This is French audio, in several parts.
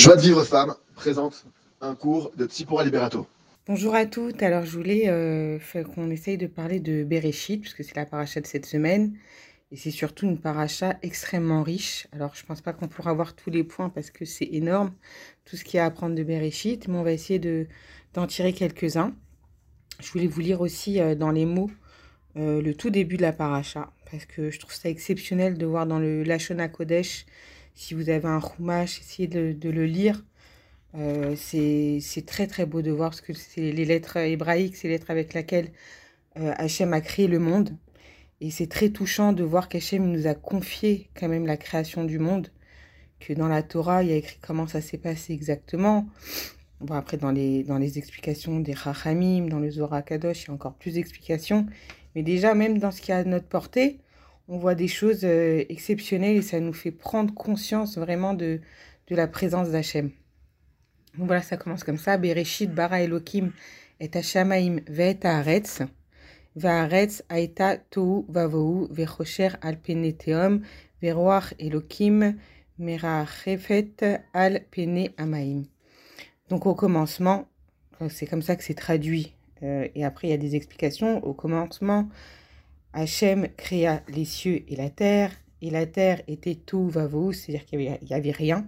Joie de vivre femme présente un cours de Tsipora Liberato. Bonjour à toutes. Alors, je voulais euh, qu'on essaye de parler de Bereshit, puisque c'est la paracha de cette semaine. Et c'est surtout une paracha extrêmement riche. Alors, je pense pas qu'on pourra voir tous les points parce que c'est énorme, tout ce qu'il y a à apprendre de Bereshit, mais on va essayer de, d'en tirer quelques-uns. Je voulais vous lire aussi euh, dans les mots euh, le tout début de la paracha, parce que je trouve ça exceptionnel de voir dans le Lashon Kodesh, si vous avez un Chumash, essayez de, le lire. Euh, c'est très très beau de voir parce que c'est les lettres hébraïques, c'est les lettres avec lesquelles euh, Hachem a créé le monde. Et c'est très touchant de voir qu'Hachem nous a confié quand même la création du monde, que dans la Torah, il y a écrit comment ça s'est passé exactement. Bon, après, dans les, dans les explications des Rachamim, dans le Zohar Kadosh, il y a encore plus d'explications. Mais déjà, même dans ce qui est à notre portée, on voit des choses euh, exceptionnelles et ça nous fait prendre conscience vraiment de, de la présence d'Hachem. Donc voilà, ça commence comme ça. Bereshit bara Elohim et hashamaim ve'et haaretz. Va'aretz aita tohu vavohu ve'chosher al peneteum ve'roach Elohim merachefet al pene amaim. Donc au commencement, c'est comme ça que c'est traduit. Euh, et après, il y a des explications. Au commencement, Hachem créa les cieux et la terre. Et la terre était tout vavohu, c'est-à-dire qu'il n'y avait, rien.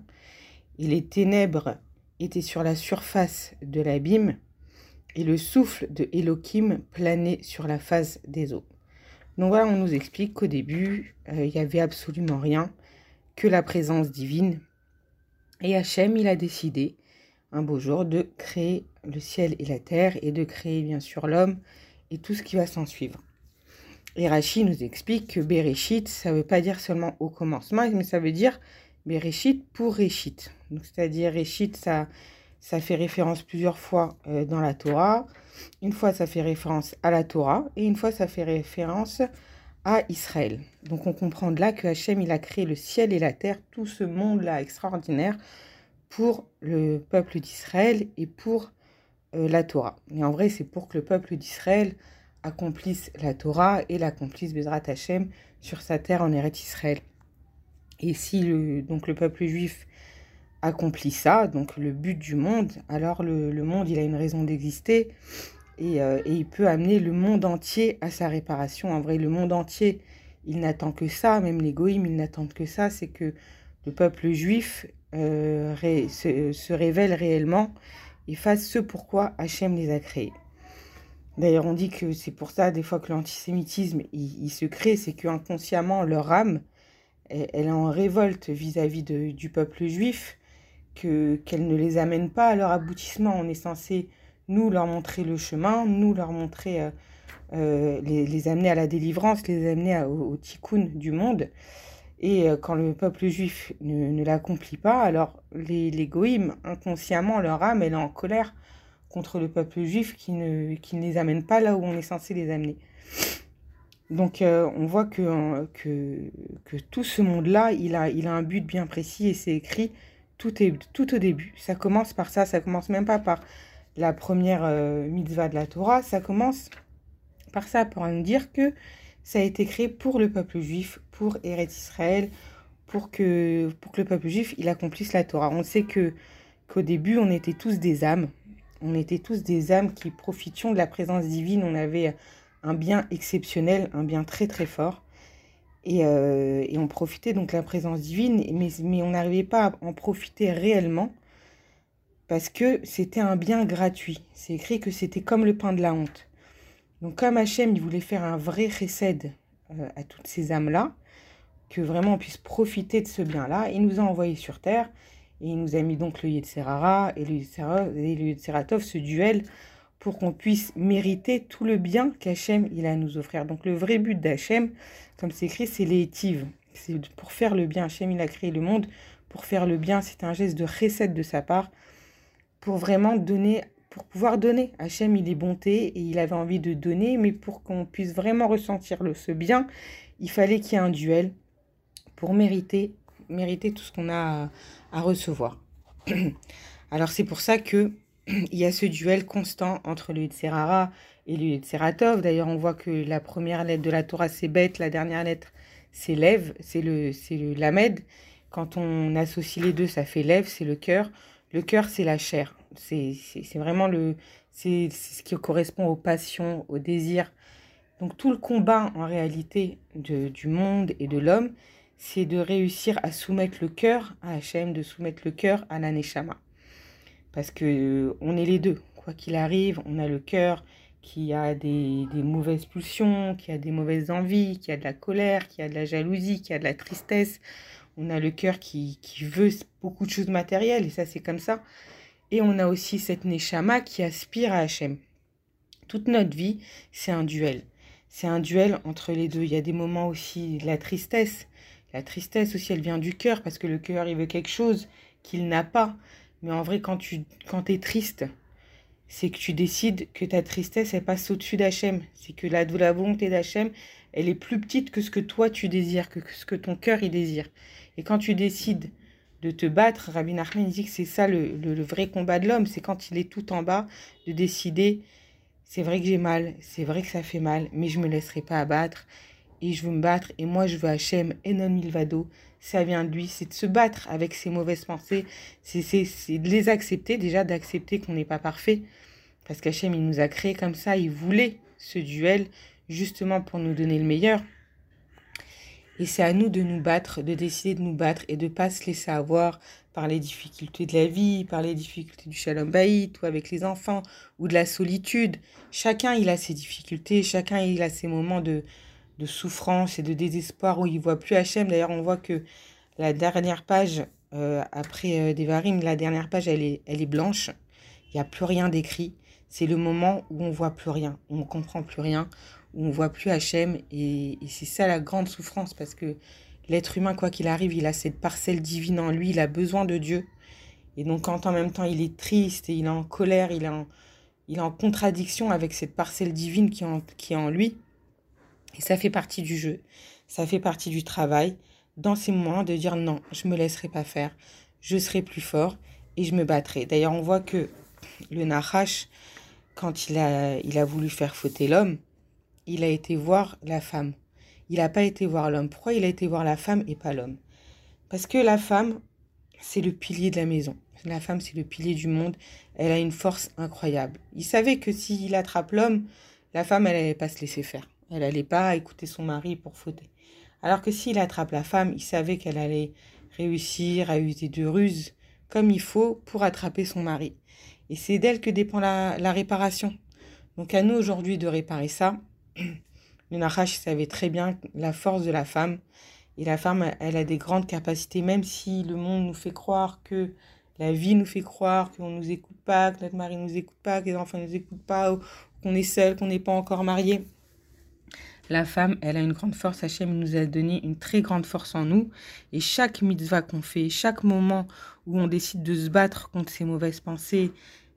Et les ténèbres était sur la surface de l'abîme et le souffle de Elohim planait sur la face des eaux. Donc voilà, on nous explique qu'au début, euh, il n'y avait absolument rien que la présence divine. Et Hachem, il a décidé un beau jour de créer le ciel et la terre et de créer bien sûr l'homme et tout ce qui va s'en suivre. Et nous explique que Bereshit, ça ne veut pas dire seulement au commencement, mais ça veut dire Bereshit pour Réchit. C'est-à-dire Réchit, ça, ça fait référence plusieurs fois euh, dans la Torah. Une fois, ça fait référence à la Torah et une fois, ça fait référence à Israël. Donc on comprend de là que Hachem, il a créé le ciel et la terre, tout ce monde-là extraordinaire pour le peuple d'Israël et pour euh, la Torah. Et en vrai, c'est pour que le peuple d'Israël accomplisse la Torah et l'accomplisse Bezrat Hachem sur sa terre en Eretz Israël. Et si le, donc le peuple juif accomplit ça, donc le but du monde, alors le, monde, il a une raison d'exister et, euh, et, il peut amener le monde entier à sa réparation. En vrai, le monde entier, il n'attend que ça, même les goïms, ils n'attendent que ça, c'est que le peuple juif euh, se, se, révèle réellement et fasse ce pourquoi Hachem les a créés. D'ailleurs, on dit que c'est pour ça, des fois, que l'antisémitisme, il, se crée, c'est que inconsciemment, leur âme, elle est en révolte vis-à-vis du peuple juif, que qu'elle ne les amène pas à leur aboutissement. On est censé nous leur montrer le chemin, nous leur montrer, euh, euh, les, amener à la délivrance, les amener au, tikkun du monde. Et euh, quand le peuple juif ne, l'accomplit pas, alors les, les inconsciemment, leur âme, elle est en colère contre le peuple juif qui ne, qui ne les amène pas là où on est censé les amener. Donc euh, on voit que, que, que tout ce monde-là, il a, il a un but bien précis et c'est écrit tout, est, tout au début. Ça commence par ça, ça commence même pas par la première euh, mitzvah de la Torah, ça commence par ça, pour nous dire que ça a été créé pour le peuple juif, pour Eretz Israël, pour que, pour que le peuple juif, il accomplisse la Torah. On sait que qu'au début, on était tous des âmes, on était tous des âmes qui profitions de la présence divine, on avait un bien exceptionnel, un bien très très fort. Et, euh, on profitait donc de la présence divine, mais, mais on n'arrivait pas à en profiter réellement parce que c'était un bien gratuit. C'est écrit que c'était comme le pain de la honte. Donc comme Hachem, il voulait faire un vrai recède euh, à toutes ces âmes-là, que vraiment on puisse profiter de ce bien-là, il nous a envoyés sur Terre, et il nous a mis donc le Yetzerara et le Yetzeratov, ce duel pour qu'on puisse mériter tout le bien qu'Hachem il a à nous offrir. Donc le vrai but d'Hachem, comme c'est écrit, c'est l'étive. C'est pour faire le bien. Hachem il a créé le monde pour faire le bien. C'est un geste de recette de sa part pour vraiment donner, pour pouvoir donner. Hachem il est bonté et il avait envie de donner, mais pour qu'on puisse vraiment ressentir ce bien, il fallait qu'il y ait un duel pour mériter, mériter tout ce qu'on a à, recevoir. Alors c'est pour ça que il y a ce duel constant entre le Yitzhara et le Yitzeratov. D'ailleurs, on voit que la première lettre de la Torah, c'est bête, la dernière lettre, c'est Lev, c'est le, c'est le Lamed. quand on associe les deux, ça fait lèvres, c'est le cœur. Le cœur, c'est la chair. C'est vraiment le, c'est ce qui correspond aux passions, aux désirs. Donc tout le combat en réalité du monde et de l'homme, c'est de réussir à soumettre le cœur à Hachem, de soumettre le cœur à l'aneshama. Parce que euh, on est les deux. Quoi qu'il arrive, on a le cœur qui a des, mauvaises pulsions, qui a des mauvaises envies, qui a de la colère, qui a de la jalousie, qui a de la tristesse. On a le cœur qui, qui veut beaucoup de choses matérielles, et ça c'est comme ça. Et on a aussi cette Neshama qui aspire à Hachem. Toute notre vie, c'est un duel. C'est un duel entre les deux. Il y a des moments aussi de la tristesse. La tristesse aussi, elle vient du cœur parce que le cœur, il veut quelque chose qu'il n'a pas. Mais en vrai, quand tu quand es triste, c'est que tu décides que ta tristesse, elle passe au-dessus d'Hachem. C'est que la, la volonté d'Hachem, elle est plus petite que ce que toi tu désires, que ce que ton cœur il désire. Et quand tu décides de te battre, Rabbi Nachman dit que c'est ça le, le, vrai combat de l'homme, c'est quand il est tout en bas, de décider, c'est vrai que j'ai mal, c'est vrai que ça fait mal, mais je me laisserai pas abattre, et je veux me battre, et moi je veux Hachem, Enon Milvado, ça vient de lui, c'est de se battre avec ses mauvaises pensées, c'est de les accepter, déjà d'accepter qu'on n'est pas parfait, parce qu'Hachem il nous a créé comme ça, il voulait ce duel, justement pour nous donner le meilleur, et c'est à nous de nous battre, de décider de nous battre et de pas se laisser avoir par les difficultés de la vie, par les difficultés du shalom baït ou avec les enfants ou de la solitude. Chacun, il a ses difficultés, chacun, il a ses moments de, de souffrance et de désespoir où il voit plus Hachem. D'ailleurs, on voit que la dernière page, euh, après euh, Devarim, la dernière page, elle est, elle est blanche. Il n'y a plus rien d'écrit. C'est le moment où on voit plus rien, où on comprend plus rien, où on voit plus Hachem. Et, et c'est ça la grande souffrance parce que l'être humain, quoi qu'il arrive, il a cette parcelle divine en lui, il a besoin de Dieu. Et donc quand en même temps il est triste et il est en colère, il est en, il est en contradiction avec cette parcelle divine qui en, qui est en lui. Et ça fait partie du jeu, ça fait partie du travail. Dans ces moments, de dire non, je me laisserai pas faire, je serai plus fort et je me battrai. D'ailleurs, on voit que le Nahash, quand il a, il a voulu faire fauter l'homme, il a été voir la femme. Il n'a pas été voir l'homme. Pourquoi il a été voir la femme et pas l'homme? Parce que la femme, c'est le pilier de la maison. La femme, c'est le pilier du monde. Elle a une force incroyable. Il savait que s'il attrape l'homme, la femme, elle n'allait pas se laisser faire. Elle n'allait pas écouter son mari pour fauter. Alors que s'il attrape la femme, il savait qu'elle allait réussir à user de ruses comme il faut pour attraper son mari. Et c'est d'elle que dépend la, la réparation. Donc à nous aujourd'hui de réparer ça le Nahash savait très bien la force de la femme. Et la femme, elle a des grandes capacités, même si le monde nous fait croire que la vie nous fait croire qu'on ne nous écoute pas, que notre mari ne nous écoute pas, que les enfants ne nous écoutent pas, qu'on est seul, qu'on n'est pas encore marié. La femme, elle a une grande force. Hachem nous a donné une très grande force en nous. Et chaque mitzvah qu'on fait, chaque moment où on décide de se battre contre ces mauvaises pensées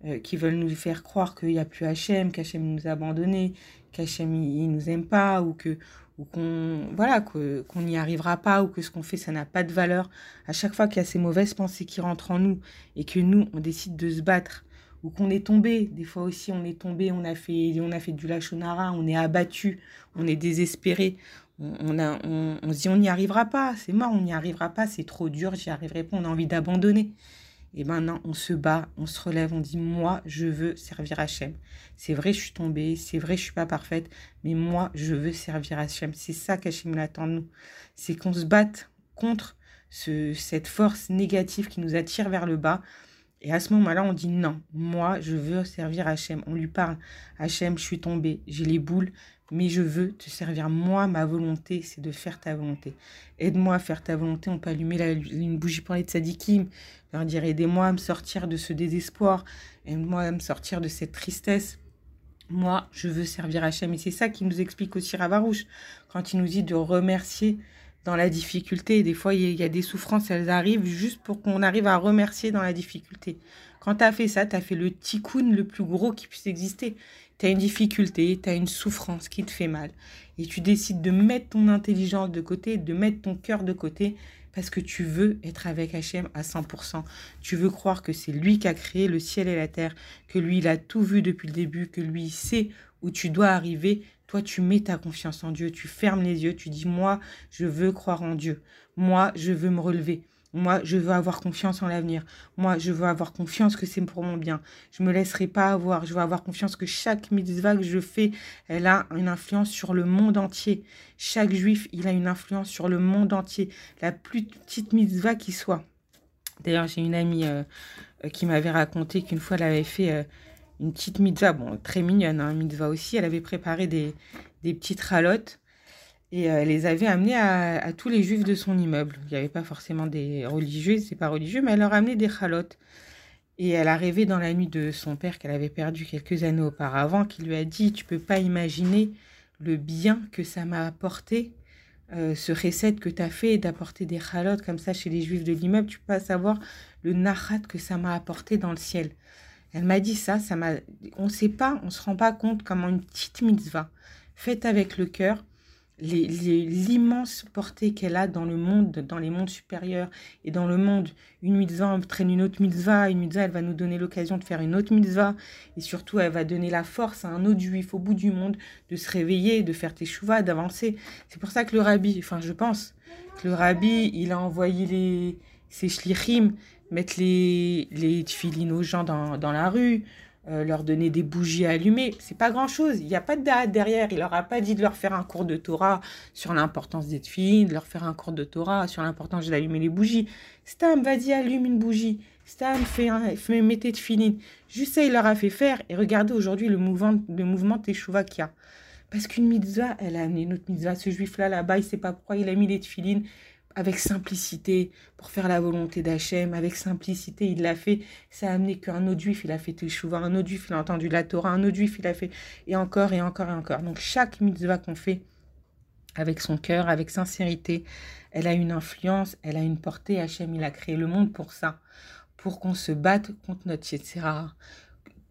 euh, qui veulent nous faire croire qu'il n'y a plus Hachem, qu'Hachem nous a abandonnés, qu'Hachem il nous aime pas ou que ou qu'on voilà qu'on n'y arrivera pas ou que ce qu'on fait ça n'a pas de valeur à chaque fois qu'il y a ces mauvaises pensées qui rentrent en nous et que nous on décide de se battre ou qu'on est tombé des fois aussi on est tombé on a fait on a fait du lachonara on est abattu on est désespéré on, on se dit on n'y arrivera pas c'est mort on n'y arrivera pas c'est trop dur j'y arriverai pas on a envie d'abandonner et maintenant, on se bat, on se relève, on dit Moi, je veux servir Hachem. C'est vrai, je suis tombée, c'est vrai, je suis pas parfaite, mais moi, je veux servir Hachem. C'est ça qu'Hachem attend de nous. C'est qu'on se batte contre ce, cette force négative qui nous attire vers le bas. Et à ce moment-là, on dit non, moi, je veux servir Hachem. On lui parle Hachem, je suis tombée, j'ai les boules, mais je veux te servir. Moi, ma volonté, c'est de faire ta volonté. Aide-moi à faire ta volonté. On peut allumer une bougie pour les tzadikim, leur dire aidez-moi à me sortir de ce désespoir, aide-moi à me sortir de cette tristesse. Moi, je veux servir Hachem. Et c'est ça qui nous explique aussi Ravarouche, quand il nous dit de remercier dans la difficulté. Des fois, il y, a des souffrances, elles arrivent juste pour qu'on arrive à remercier dans la difficulté. Quand tu as fait ça, tu as fait le tikkun le plus gros qui puisse exister tu as une difficulté, tu as une souffrance qui te fait mal, et tu décides de mettre ton intelligence de côté, de mettre ton cœur de côté, parce que tu veux être avec Hachem à 100%. Tu veux croire que c'est lui qui a créé le ciel et la terre, que lui, il a tout vu depuis le début, que lui, il sait où tu dois arriver. Tu mets ta confiance en Dieu, tu fermes les yeux, tu dis, moi, je veux croire en Dieu. Moi, je veux me relever. Moi, je veux avoir confiance en l'avenir. Moi, je veux avoir confiance que c'est pour mon bien. Je me laisserai pas avoir. Je veux avoir confiance que chaque mitzvah que je fais, elle a une influence sur le monde entier. Chaque juif, il a une influence sur le monde entier. La plus petite mitzvah qui soit. D'ailleurs, j'ai une amie euh, euh, qui m'avait raconté qu'une fois, elle avait fait euh, une petite mitzvah, bon, très mignonne, hein, mitzvah aussi. Elle avait préparé des, des petites ralottes et elle les avait amenées à, tous les juifs de son immeuble. Il n'y avait pas forcément des religieux, c'est pas religieux, mais elle leur amenait des ralottes. Et elle a rêvé dans la nuit de son père qu'elle avait perdu quelques années auparavant, qui lui a dit Tu peux pas imaginer le bien que ça m'a apporté euh, ce recette que tu as fait d'apporter des chalotes comme ça chez les juifs de l'immeuble, tu peux pas savoir le narat que ça m'a apporté dans le ciel. Elle m'a dit ça, ça m'a on sait pas, on se rend pas compte comment une petite mitzvah faite avec le cœur l'immense portée qu'elle a dans le monde, dans les mondes supérieurs et dans le monde. Une mitzvah entraîne une autre mitzvah, une mitzvah, elle va nous donner l'occasion de faire une autre mitzvah, et surtout, elle va donner la force à un autre juif au bout du monde de se réveiller, de faire tes chouvas, d'avancer. C'est pour ça que le rabbi, enfin, je pense que le rabbi, il a envoyé les, ses shlichim mettre les, les aux gens dans, dans la rue, euh, leur donner des bougies allumées. C'est pas grand chose. Il n'y a pas de date derrière. Il leur a pas dit de leur faire un cours de Torah sur l'importance d'être fine, de leur faire un cours de Torah sur l'importance d'allumer les bougies. Stam, vas-y, allume une bougie. Stam, fais, un, fais mettez de filine. Juste ça, il leur a fait faire. Et regardez aujourd'hui le mouvement, le mouvement Teshuvah qu'il. Parce qu'une mitzvah, elle a amené une autre mitzvah. Ce juif-là, là-bas, il sait pas pourquoi il a mis les tefilines avec simplicité pour faire la volonté d'Hachem, avec simplicité, il l'a fait. Ça a amené qu'un autre juif, il a fait Teshuvah, un autre juif, il a entendu la Torah, un autre juif, il a fait, et encore, et encore, et encore. Donc chaque mitzvah qu'on fait avec son cœur, avec sincérité, elle a une influence, elle a une portée. Hachem, il a créé le monde pour ça, pour qu'on se batte contre notre etc.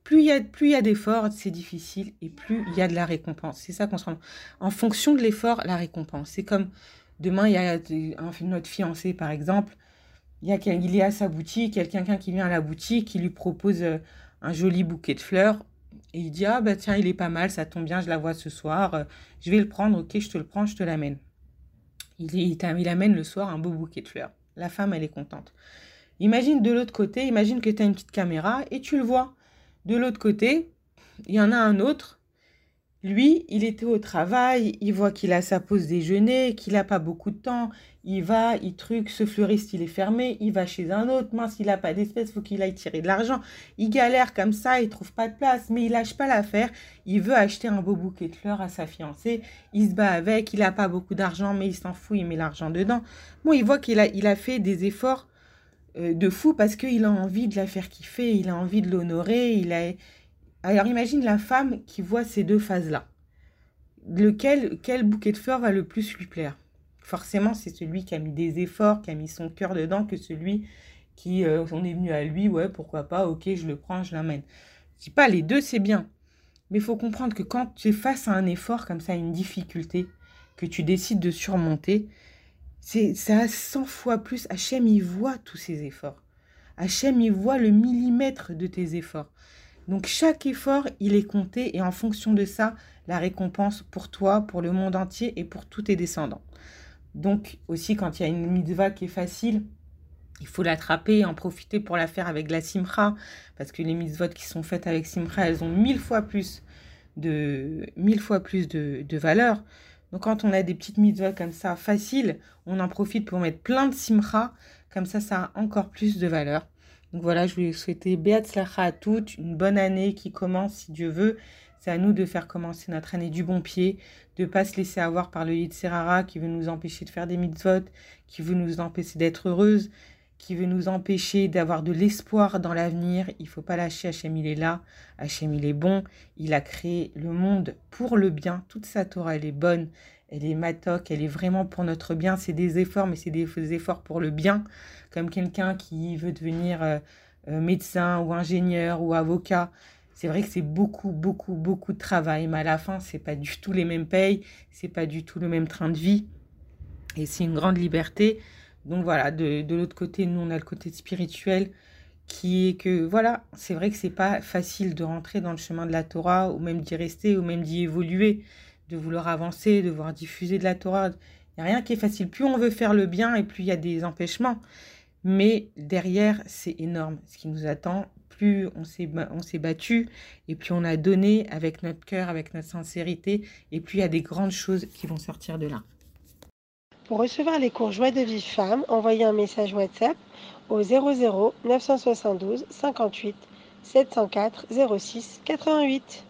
Plus il y a, plus il y a d'efforts, c'est difficile, et plus il y a de la récompense. C'est ça qu'on se rend. En fonction de l'effort, la récompense. C'est comme Demain, il y a notre fiancé, par exemple, il, y a, il est à sa boutique, il y a quelqu'un qui vient à la boutique, qui lui propose euh, un joli bouquet de fleurs. Et il dit, ah bah tiens, il est pas mal, ça tombe bien, je la vois ce soir, euh, je vais le prendre, ok, je te le prends, je te l'amène. Il, il, il amène le soir un beau bouquet de fleurs. La femme, elle est contente. Imagine de l'autre côté, imagine que tu as une petite caméra et tu le vois. De l'autre côté, il y en a un autre lui, il était au travail, il voit qu'il a sa pause déjeuner, qu'il n'a pas beaucoup de temps. Il va, il truc, ce fleuriste, il est fermé, il va chez un autre. Mince, il n'a pas d'espèce, faut qu'il aille tirer de l'argent. Il galère comme ça, il trouve pas de place, mais il lâche pas l'affaire. Il veut acheter un beau bouquet de fleurs à sa fiancée. Il se bat avec, il n'a pas beaucoup d'argent, mais il s'en fout, il met l'argent dedans. Bon, il voit qu'il a, il a fait des efforts euh, de fou parce qu'il a envie de la faire kiffer, il a envie de l'honorer, il a alors imagine la femme qui voit ces deux phases-là. Lequel, quel bouquet de fleurs va le plus lui plaire? Forcément, c'est celui qui a mis des efforts, qui a mis son cœur dedans, que celui qui, euh, on est venu à lui, ouais, pourquoi pas, ok, je le prends, je l'amène. Je dis pas les deux, c'est bien. Mais il faut comprendre que quand tu es face à un effort comme ça, une difficulté, que tu décides de surmonter, c'est ça 100 fois plus. Hachem, il voit tous ces efforts. Hachem, il voit le millimètre de tes efforts. Donc chaque effort, il est compté et en fonction de ça, la récompense pour toi, pour le monde entier et pour tous tes descendants. Donc aussi quand il y a une mitzvah qui est facile, il faut l'attraper et en profiter pour la faire avec la simcha, parce que les mitzvot qui sont faites avec simcha, elles ont mille fois plus de, valeur. Donc quand on a des petites mitzvot comme ça faciles, on en profite pour mettre plein de simcha, comme ça ça a encore plus de valeur. Donc voilà, je voulais souhaiter Beatzlacha à toutes, une bonne année qui commence si Dieu veut. C'est à nous de faire commencer notre année du bon pied, de ne pas se laisser avoir par le Yitzhara qui veut nous empêcher de faire des mitzvot, qui veut nous empêcher d'être heureuses, qui veut nous empêcher d'avoir de l'espoir dans l'avenir. Il faut pas lâcher, Hachem il est là, Hachem il est bon, il a créé le monde pour le bien, toute sa Torah elle est bonne, elle est matoc, elle est vraiment pour notre bien. C'est des efforts, mais c'est des efforts pour le bien. Comme quelqu'un qui veut devenir euh, euh, médecin ou ingénieur ou avocat. C'est vrai que c'est beaucoup, beaucoup, beaucoup de travail, mais à la fin, c'est pas du tout les mêmes payes, c'est pas du tout le même train de vie, et c'est une grande liberté. Donc voilà, de, l'autre côté, nous, on a le côté spirituel qui est que, voilà, c'est vrai que c'est pas facile de rentrer dans le chemin de la Torah, ou même d'y rester, ou même d'y évoluer de vouloir avancer, de vouloir diffuser de la Torah. Il n'y a rien qui est facile. Plus on veut faire le bien et plus il y a des empêchements. Mais derrière, c'est énorme ce qui nous attend. Plus on s'est battu et plus on a donné avec notre cœur, avec notre sincérité et plus il y a des grandes choses qui vont sortir de là. Pour recevoir les cours Joie de Vive Femme, envoyez un message WhatsApp au 00 972 58 704 06 88.